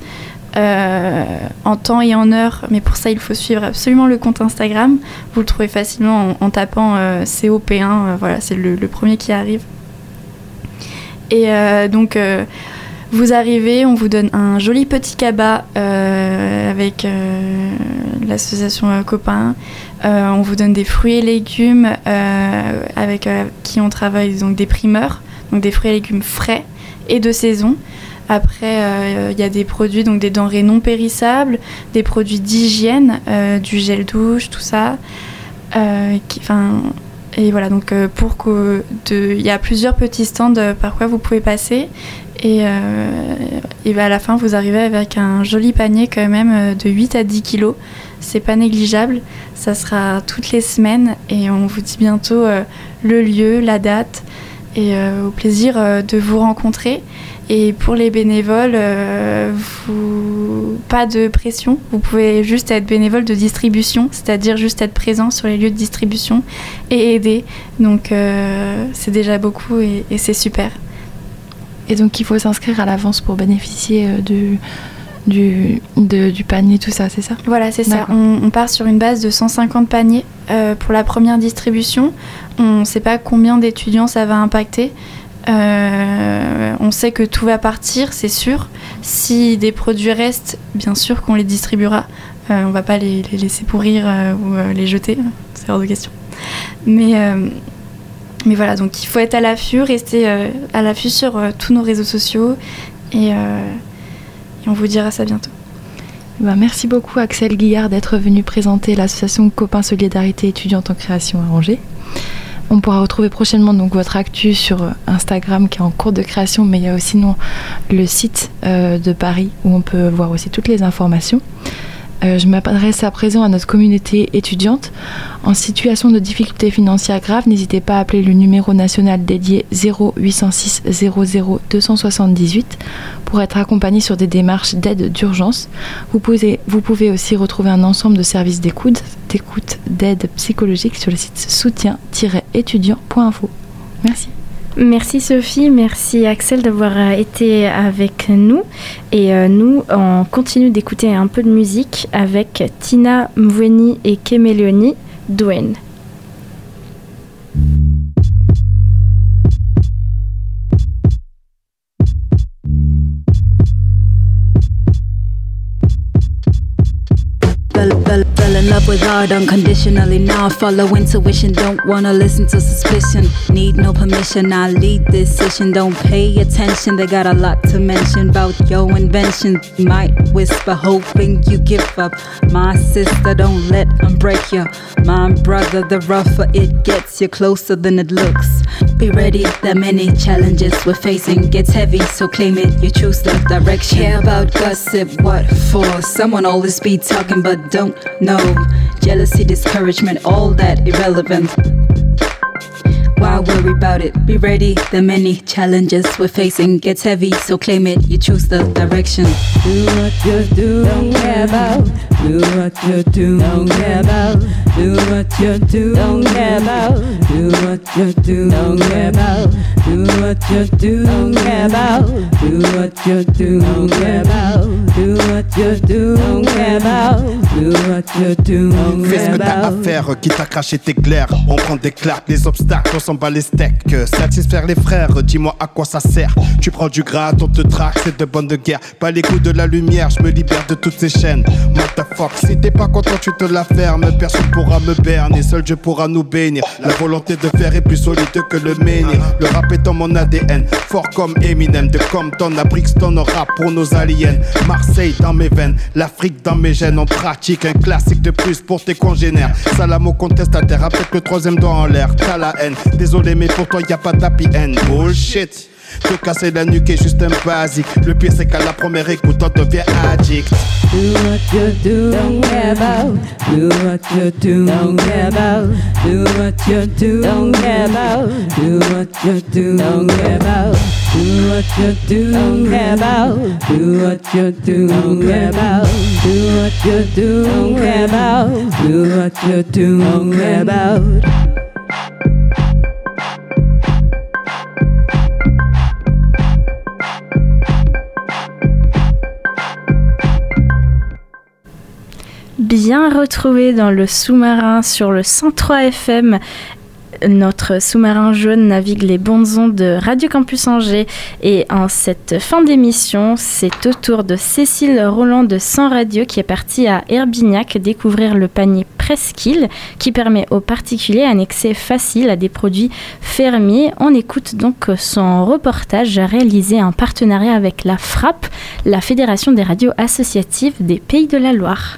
euh, en temps et en heure, mais pour ça il faut suivre absolument le compte Instagram. Vous le trouvez facilement en, tapant euh, COP1, euh, voilà, c'est le premier qui arrive. Et euh, donc euh, vous arrivez, on vous donne un joli petit cabas euh, avec l'association Copain. On vous donne des fruits et légumes avec qui on travaille, donc des primeurs, donc des fruits et légumes frais et de saison. Après, il y a des produits, donc des denrées non périssables, des produits d'hygiène, du gel douche, tout ça. Euh, qui- 'fin, et voilà, donc euh, pour que il y a plusieurs petits stands euh, par quoi vous pouvez passer. Et, euh, ben, à la fin, vous arrivez avec un joli panier quand même de 8 à 10 kilos. C'est pas négligeable. Ça sera toutes les semaines et on vous dit bientôt le lieu, la date. Et au plaisir de vous rencontrer. Et pour les bénévoles, euh, vous... pas de pression. Vous pouvez juste être bénévole de distribution, c'est-à-dire juste être présent sur les lieux de distribution et aider. Donc euh, c'est déjà beaucoup et, et c'est super. et donc il faut s'inscrire à l'avance pour bénéficier euh, du, du, de- du panier, tout ça, c'est ça? Voilà, c'est ça. On, on part sur une base de 150 paniers euh, pour la première distribution. On ne sait pas combien d'étudiants ça va impacter. Euh, on sait que tout va partir, c'est sûr. Si des produits restent, bien sûr qu'on les distribuera. Euh, on va pas les, laisser pourrir euh, ou euh, les jeter, c'est hors de question. Mais, voilà, donc il faut être à l'affût, rester à l'affût sur tous nos réseaux sociaux et, on vous dira ça bientôt. Ben, merci beaucoup Axel Guillard d'être venu présenter l'association Copains Solidarité étudiante en création à Angers. On pourra retrouver prochainement donc votre actu sur euh, Instagram qui est en cours de création, mais il y a aussi le site euh, de Paris où on peut voir aussi toutes les informations. Euh, je m'adresse à présent à notre communauté étudiante. En situation de difficulté financière grave, n'hésitez pas à appeler le numéro national dédié 0806 00 278 pour être accompagné sur des démarches d'aide d'urgence. Vous pouvez, aussi retrouver un ensemble de services d'écoute, d'écoute, d'aide psychologique sur le site soutien-étudiant.info. Merci. Merci Sophie, merci Axel d'avoir euh, été avec nous. Et euh, nous, on continue d'écouter un peu de musique avec Tina Mweni et Kemelioni, Dwayne. Fell, fell, fell in love with art unconditionally. Now I follow intuition. Don't wanna listen to suspicion. Need no permission. I lead this. Don't pay attention. They got a lot to mention about your invention. Might whisper, hoping you give up. My sister, don't let them break you. My brother, the rougher it gets, you're closer than it looks. Be ready. The many challenges we're facing gets heavy, so claim it. You choose the direction. Care about gossip, what for? Someone always be talking, but don't know. Jealousy, discouragement, all that irrelevant. Why worry about it? Be ready. The many challenges we're facing gets heavy, so claim it. You choose the direction. Do what you do, don't care about. Do what you do, don't care about. Do what you do, don't care about. Do what you do, don't care about. Do what you do, don't care about. Do what you do, don't care about. Do what you do, don't care about. Do what you do, don't Fais ce care que t'as à about. faire, quitte à cracher tes glaires. On prend des claques, les obstacles, on s'en bat les steaks. Satisfaire les frères, dis-moi à quoi ça sert. Tu prends du gras, on te traque, c'est de bonne de guerre. Pas les coups de la lumière, je me libère de toutes ces chaînes. What the fuck, si t'es pas content, tu te la fermes. Personne pourra me berner, seul Dieu pourra nous bénir. La volonté de faire est plus solide que le menhir. Le rap est dans mon ADN, fort comme Eminem. De Compton à Brixton, on rap pour nos aliens. Marseille dans mes veines, l'Afrique dans mes gènes. On pratique un classique de plus pour tes congénères. Salamo contestataire, que le troisième doigt en l'air. T'as la haine, désolé, mais pour toi y a pas d'happy end. Bullshit. Te casser la nuque est juste un basique. Le pire, c'est qu'à la première écoute, on devient addict. Do what you do, don't care about. Do what you do, don't care about. Do what you do, don't care about. Do what you do, don't care about. Do what you do, don't care about. Do what you do, don't care about. Do what you do, don't care about. Do what you do, don't care about. Bien retrouvé dans le sous-marin sur le 103 FM. Notre sous-marin jaune navigue les bondes ondes de Radio Campus Angers et en cette fin d'émission, c'est au tour de Cécile Roland de Sans Radio qui est partie à Herbignac découvrir le panier Presqu'île qui permet aux particuliers un accès facile à des produits fermiers. On écoute donc son reportage réalisé en partenariat avec la FRAP, la Fédération des radios associatives des Pays de la Loire.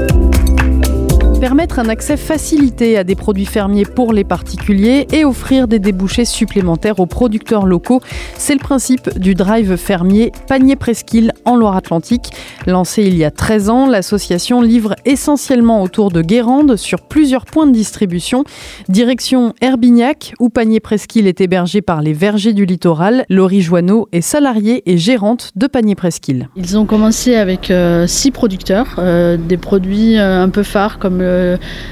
Permettre un accès facilité à des produits fermiers pour les particuliers et offrir des débouchés supplémentaires aux producteurs locaux, c'est le principe du drive fermier Panier Presqu'île en Loire-Atlantique. Lancé il y a 13 ans, l'association livre essentiellement autour de Guérande sur plusieurs points de distribution. Direction Herbignac, où Panier Presqu'île est hébergé par les vergers du littoral. Laurie Joanneau est salariée et gérante de Panier Presqu'île. Ils ont commencé avec euh, six producteurs, euh, des produits euh, un peu phares comme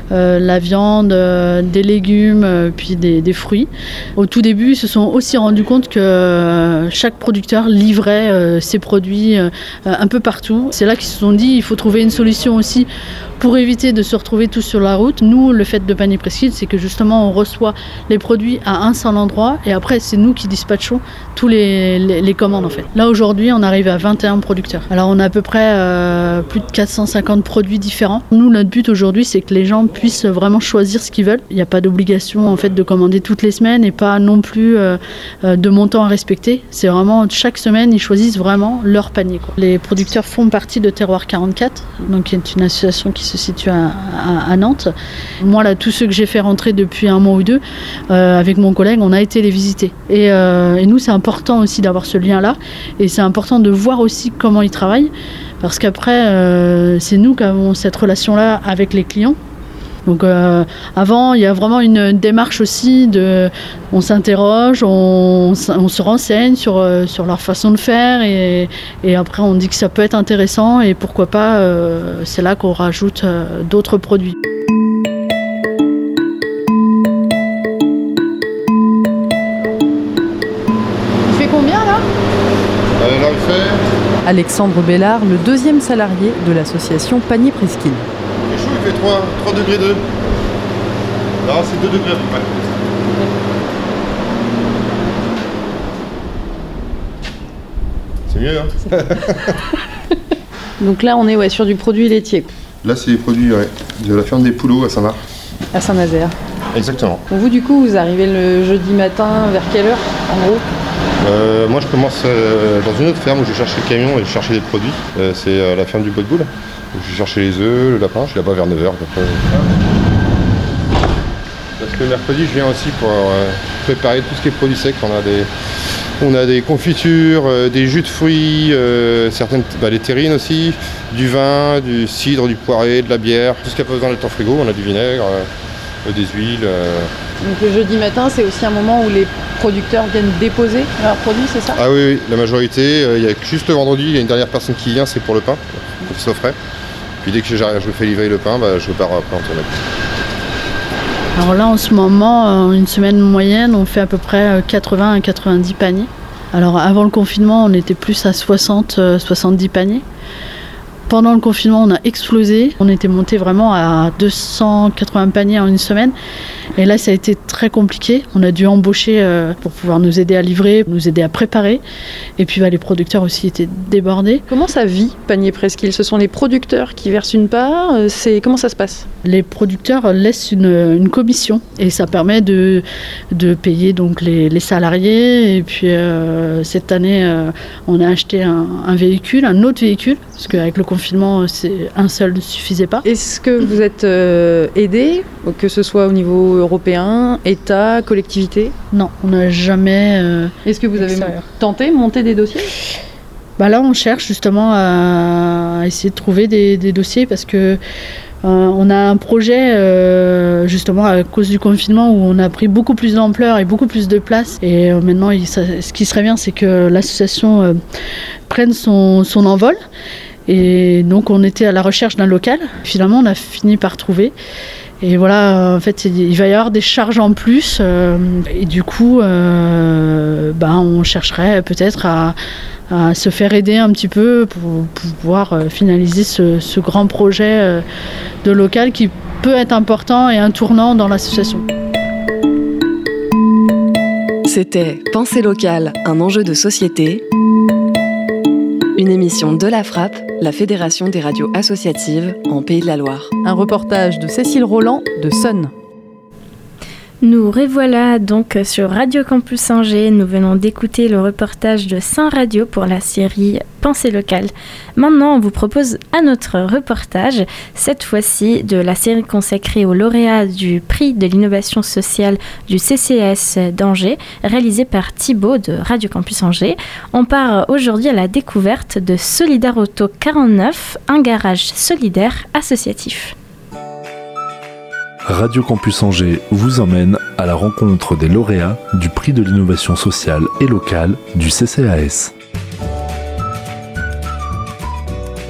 la viande, euh, des légumes, euh, puis des, fruits. Au tout début, ils se sont aussi rendus compte que euh, chaque producteur livrait euh, ses produits euh, un peu partout. C'est là qu'ils se sont dit il faut trouver une solution aussi pour éviter de se retrouver tous sur la route. Nous, le fait de Panier Presqu'île, c'est que justement on reçoit les produits à un seul endroit et après c'est nous qui dispatchons tous les, les- commandes en fait. Là aujourd'hui, on arrive à 21 producteurs. Alors on a à peu près euh, plus de 450 produits différents. Nous, notre but aujourd'hui, c'est que les gens puissent vraiment choisir ce qu'ils veulent. Il n'y a pas d'obligation en fait de commander toutes les semaines et pas non plus euh, euh, de montant à respecter. C'est vraiment chaque semaine, ils choisissent vraiment leur panier. Les producteurs font partie de Terroir 44, donc qui est une association qui se situe à, Nantes. Moi, là, tous ceux que j'ai fait rentrer depuis un mois ou deux, euh, avec mon collègue, on a été les visiter. Et, et nous, c'est important aussi d'avoir ce lien-là, et c'est important de voir aussi comment ils travaillent, parce qu'après, euh, c'est nous qui avons cette relation-là avec les clients. Donc euh, avant, il y a vraiment une démarche aussi de, on s'interroge, on, se renseigne sur, euh, sur leur façon de faire et, et après on dit que ça peut être intéressant et pourquoi pas, c'est là qu'on rajoute d'autres produits. Alexandre Bellard, le deuxième salarié de l'association Panier Presqu'île. Il est chaud, il fait 3, 3 degrés 2. Là, c'est 2 degrés à peu près. C'est mieux, hein (laughs) Donc là, on est ouais, sur du produit laitier Là, c'est les produits ouais, de la ferme des Poulots à Saint-Marc. à Saint-Nazaire. Exactement. Vous, du coup, vous arrivez le jeudi matin vers quelle heure en gros? Euh, moi, je commence euh, dans une autre ferme où je cherche le camion et je cherchais des produits. Euh, c'est la ferme du Bois de Boule. Je cherchais les œufs, le lapin. Je suis là-bas vers 9h. Parce que mercredi, je viens aussi pour préparer tout ce qui est produits secs. On a des, on a des confitures, des jus de fruits, certaines, bah, terrines aussi, du vin, du cidre, du poiré, de la bière. Tout ce qui a pas besoin d'être en frigo. On a du vinaigre, des huiles. Euh, Donc le jeudi matin, c'est aussi un moment où les producteurs viennent déposer leurs produits, c'est ça? Ah oui, oui, la majorité. euh, Il y a que juste le vendredi, il y a une dernière personne qui vient, c'est pour le pain, pour qu'il soit frais. Puis dès que j'arrive, je me fais livrer le pain, bah, je pars après en tournée. Alors là, en ce moment, en une semaine moyenne, on fait à peu près euh, 80 à 90 paniers. Alors avant le confinement, on était plus à 60, euh, 70 paniers. Pendant le confinement, on a explosé. On était monté vraiment à 280 paniers en une semaine. Et là, ça a été très compliqué. On a dû embaucher euh, pour pouvoir nous aider à livrer, nous aider à préparer. Et puis bah, les producteurs aussi étaient débordés. Comment ça vit Panier Presqu'île? Ce sont les producteurs qui versent une part euh, c'est Comment ça se passe? Les producteurs laissent une, une commission et ça permet de, de payer donc les, les salariés. Et puis euh, cette année, euh, on a acheté un, un véhicule, un autre véhicule, parce qu'avec le confinement, c'est un seul ne suffisait pas. Est-ce que vous êtes euh, aidé, que ce soit au niveau européen, État, collectivité? Non, on n'a jamais. euh, Est-ce que vous avez extérieur. tenté monter des dossiers? Bah là, on cherche justement à essayer de trouver des, des dossiers parce que euh, on a un projet euh, justement à cause du confinement où on a pris beaucoup plus d'ampleur et beaucoup plus de place. Et euh, maintenant, il- ça- ce qui serait bien, c'est que l'association euh, prenne son, son envol. Et donc, on était à la recherche d'un local. Finalement, on a fini par trouver. Et voilà, en fait, il va y avoir des charges en plus. euh, et du coup, euh, ben, on chercherait peut-être à, se faire aider un petit peu pour, pouvoir euh, finaliser ce, ce grand projet euh, de local qui peut être important et un tournant dans l'association. C'était Pensée locale, un enjeu de société. Une émission de la Frappe, la Fédération des radios associatives en Pays de la Loire. Un reportage de Cécile Roland de Sun. Nous revoilà donc sur Radio Campus Angers. Nous venons d'écouter le reportage de Saint Radio pour la série Pensée locale. Maintenant, on vous propose un autre reportage, cette fois-ci de la série consacrée aux lauréats du prix de l'innovation sociale du CCS d'Angers, réalisé par Thibaut de Radio Campus Angers. On part aujourd'hui à la découverte de Solidar Auto 49, un garage solidaire associatif. Radio Campus Angers vous emmène à la rencontre des lauréats du prix de l'innovation sociale et locale du CCAS.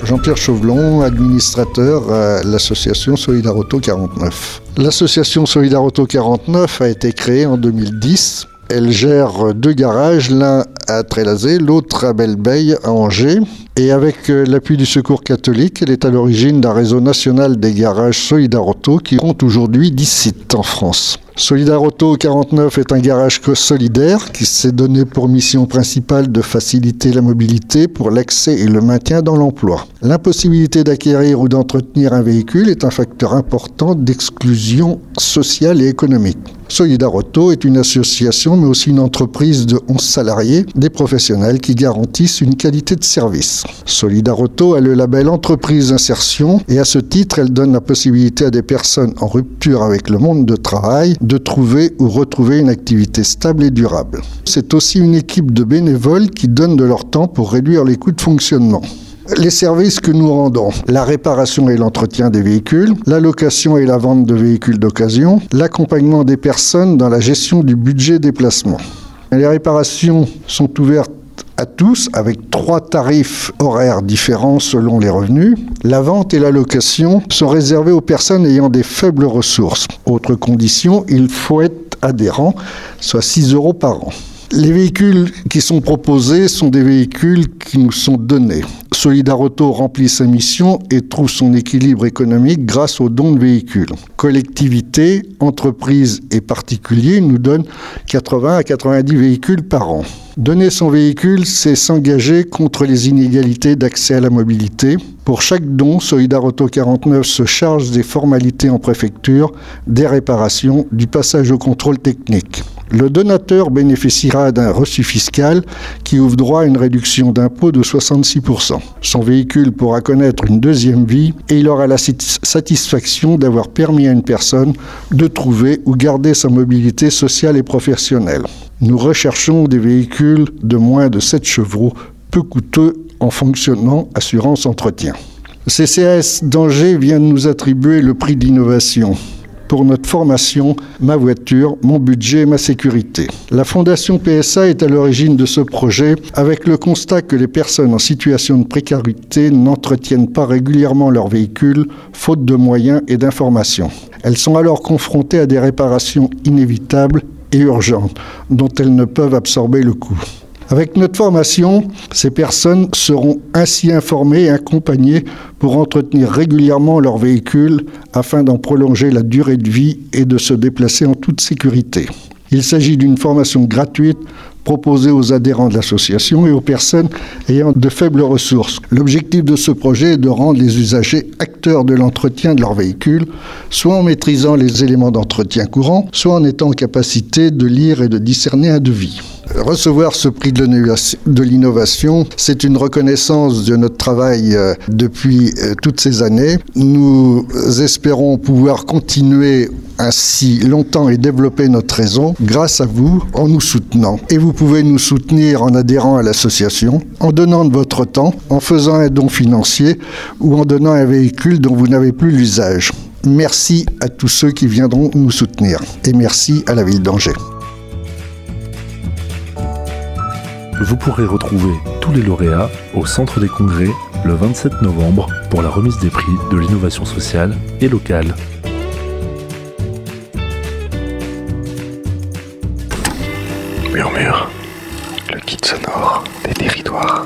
Jean-Pierre Chauvelon, administrateur à l'association Solidaroto 49. L'association Solidaroto 49 a été créée en 2010 elle gère deux garages, l'un à Trélazé, l'autre à Belleveille, à Angers. Et avec euh, l'appui du Secours catholique, elle est à l'origine d'un réseau national des garages Solidarauto qui compte aujourd'hui 10 sites en France. Solidarauto 49 est un garage solidaire qui s'est donné pour mission principale de faciliter la mobilité pour l'accès et le maintien dans l'emploi. L'impossibilité d'acquérir ou d'entretenir un véhicule est un facteur important d'exclusion sociale et économique. Solidarauto est une association mais aussi une entreprise de 11 salariés, des professionnels qui garantissent une qualité de service. Solidarauto a le label Entreprise Insertion et à ce titre, elle donne la possibilité à des personnes en rupture avec le monde de travail de trouver ou retrouver une activité stable et durable. C'est aussi une équipe de bénévoles qui donnent de leur temps pour réduire les coûts de fonctionnement. Les services que nous rendons, la réparation et l'entretien des véhicules, la location et la vente de véhicules d'occasion, l'accompagnement des personnes dans la gestion du budget déplacement. Les réparations sont ouvertes à tous avec trois tarifs horaires différents selon les revenus. La vente et la location sont réservées aux personnes ayant des faibles ressources. Autre condition, il faut être adhérent, soit 6 euros par an. Les véhicules qui sont proposés sont des véhicules qui nous sont donnés. Solidarauto remplit sa mission et trouve son équilibre économique grâce aux dons de véhicules. Collectivités, entreprises et particuliers nous donnent 80 à 90 véhicules par an. Donner son véhicule, c'est s'engager contre les inégalités d'accès à la mobilité. Pour chaque don, Solidarauto 49 se charge des formalités en préfecture, des réparations, du passage au contrôle technique. Le donateur bénéficiera d'un reçu fiscal qui ouvre droit à une réduction d'impôt de 66%. Son véhicule pourra connaître une deuxième vie et il aura la satisfaction d'avoir permis à une personne de trouver ou garder sa mobilité sociale et professionnelle. Nous recherchons des véhicules de moins de 7 chevaux, peu coûteux en fonctionnement, assurance, entretien. CCAS d'Angers vient de nous attribuer le prix d'innovation pour notre formation, ma voiture, mon budget, ma sécurité. La Fondation PSA est à l'origine de ce projet avec le constat que les personnes en situation de précarité n'entretiennent pas régulièrement leur véhicule, faute de moyens et d'informations. Elles sont alors confrontées à des réparations inévitables et urgentes, dont elles ne peuvent absorber le coût. Avec notre formation, ces personnes seront ainsi informées et accompagnées pour entretenir régulièrement leur véhicule afin d'en prolonger la durée de vie et de se déplacer en toute sécurité. Il s'agit d'une formation gratuite proposée aux adhérents de l'association et aux personnes ayant de faibles ressources. L'objectif de ce projet est de rendre les usagers acteurs de l'entretien de leur véhicule, soit en maîtrisant les éléments d'entretien courants, soit en étant en capacité de lire et de discerner un devis. Recevoir ce prix de l'innovation, c'est une reconnaissance de notre travail euh, depuis euh, toutes ces années. Nous espérons pouvoir continuer ainsi longtemps et développer notre réseau grâce à vous en nous soutenant. Et vous pouvez nous soutenir en adhérant à l'association, en donnant de votre temps, en faisant un don financier ou en donnant un véhicule dont vous n'avez plus l'usage. Merci à tous ceux qui viendront nous soutenir et merci à la ville d'Angers. Vous pourrez retrouver tous les lauréats au Centre des Congrès le 27 novembre pour la remise des prix de l'innovation sociale et locale. Murmure, le kit sonore des territoires.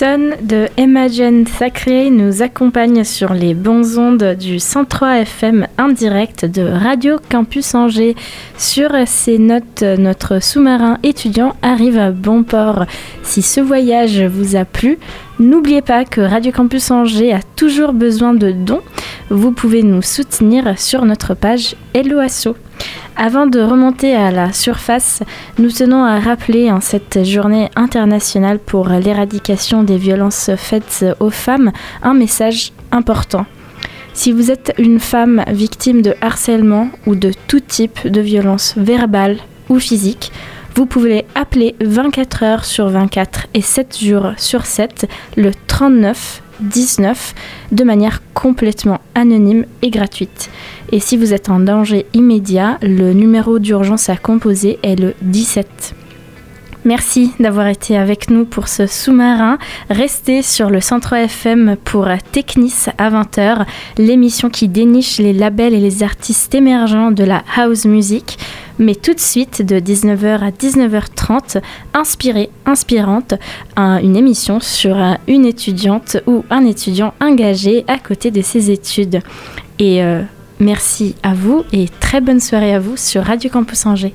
De Imagine Sacré nous accompagne sur les bons ondes du 103 FM indirect de Radio Campus Angers. Sur ces notes, notre sous-marin étudiant arrive à bon port. Si ce voyage vous a plu, n'oubliez pas que Radio Campus Angers a toujours besoin de dons. Vous pouvez nous soutenir sur notre page Helloasso. Avant de remonter à la surface, nous tenons à rappeler en cette journée internationale pour l'éradication des violences faites aux femmes un message important. Si vous êtes une femme victime de harcèlement ou de tout type de violence verbale ou physique, vous pouvez appeler 24 heures sur 24 et 7 jours sur 7 le 39 19 de manière complètement anonyme et gratuite. Et si vous êtes en danger immédiat, le numéro d'urgence à composer est le 17. Merci d'avoir été avec nous pour ce sous-marin. Restez sur le 103 FM pour Technis à 20h, l'émission qui déniche les labels et les artistes émergents de la house music. Mais tout de suite, de 19h à 19h30, Inspirée, Inspirante, un- une émission sur un- une étudiante ou un étudiant engagé à côté de ses études. Et euh, merci à vous et très bonne soirée à vous sur Radio Campus Angers.